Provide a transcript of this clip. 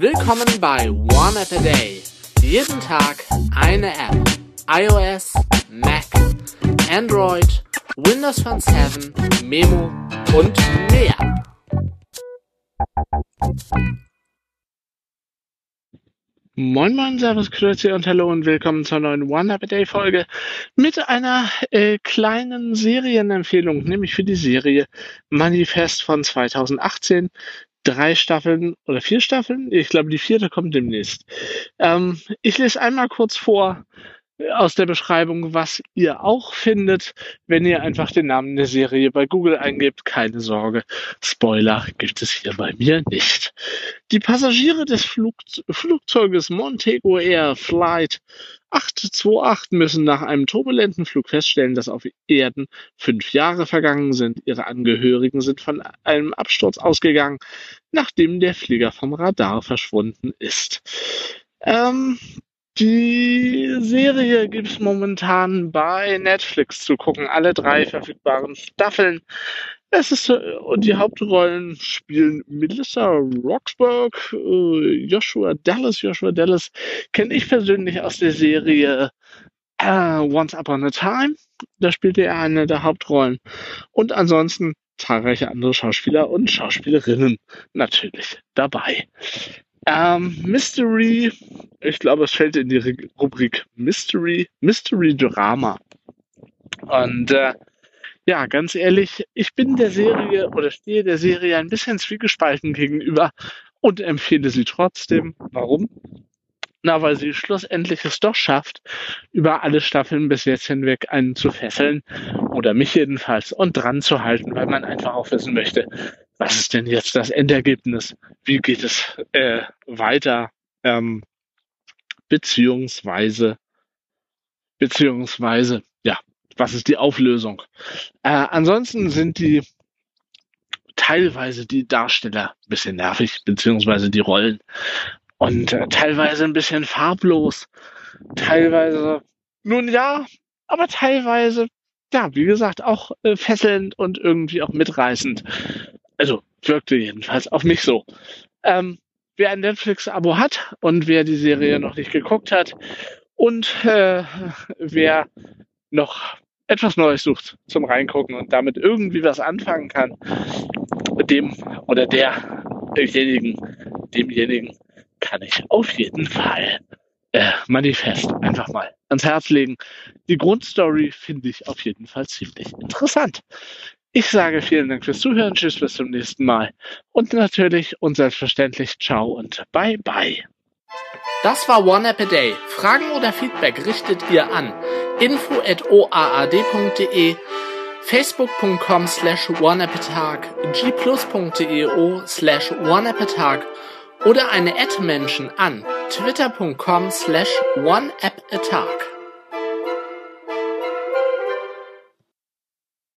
Willkommen bei One App a Day. Jeden Tag eine App. iOS, Mac, Android, Windows Phone 7, Memo und mehr. Moin Moin, Servus, Grüezi und Hallo und willkommen zur neuen One a Day Folge mit einer äh, kleinen Serienempfehlung, nämlich für die Serie Manifest von 2018 drei Staffeln oder vier Staffeln. Ich glaube, die vierte kommt demnächst. Ähm, ich lese einmal kurz vor aus der Beschreibung, was ihr auch findet, wenn ihr einfach den Namen der Serie bei Google eingebt. Keine Sorge, Spoiler gibt es hier bei mir nicht. Die Passagiere des Flug Flugzeuges Montego Air Flight 828 müssen nach einem turbulenten Flug feststellen, dass auf Erden fünf Jahre vergangen sind. Ihre Angehörigen sind von einem Absturz ausgegangen, nachdem der Flieger vom Radar verschwunden ist. Ähm, die Serie gibt es momentan bei Netflix zu gucken, alle drei verfügbaren Staffeln. Es ist, äh, und die Hauptrollen spielen Melissa Roxburgh, äh, Joshua Dallas. Joshua Dallas kenne ich persönlich aus der Serie uh, Once Upon a Time. Da spielte er eine der Hauptrollen. Und ansonsten zahlreiche andere Schauspieler und Schauspielerinnen natürlich dabei. Ähm, Mystery, ich glaube, es fällt in die Rubrik Mystery, Mystery Drama. Und äh, ja, ganz ehrlich, ich bin der Serie oder stehe der Serie ein bisschen zwiegespalten gegenüber und empfehle sie trotzdem. Warum? Na, weil sie schlussendlich es doch schafft, über alle Staffeln bis jetzt hinweg einen zu fesseln oder mich jedenfalls und dran zu halten, weil man einfach auch wissen möchte, was ist denn jetzt das Endergebnis? Wie geht es äh, weiter? Ähm, beziehungsweise, beziehungsweise, ja, was ist die Auflösung? Äh, ansonsten sind die teilweise die Darsteller ein bisschen nervig, beziehungsweise die Rollen. Und äh, teilweise ein bisschen farblos. Teilweise, nun ja, aber teilweise, ja, wie gesagt, auch äh, fesselnd und irgendwie auch mitreißend. Also wirkte jedenfalls auf mich so. Ähm, wer ein Netflix-Abo hat und wer die Serie noch nicht geguckt hat und äh, wer noch etwas Neues sucht zum Reingucken und damit irgendwie was anfangen kann, dem oder derjenigen, demjenigen kann ich auf jeden Fall äh, Manifest einfach mal ans Herz legen. Die Grundstory finde ich auf jeden Fall ziemlich interessant. Ich sage vielen Dank fürs Zuhören. Tschüss, bis zum nächsten Mal. Und natürlich und selbstverständlich ciao und bye bye. Das war One App a Day. Fragen oder Feedback richtet ihr an info.oaad.de, facebook.com slash oneappatag, gplus.eo slash oneappatag oder eine Ad-Menschen an twitter.com slash oneappatag.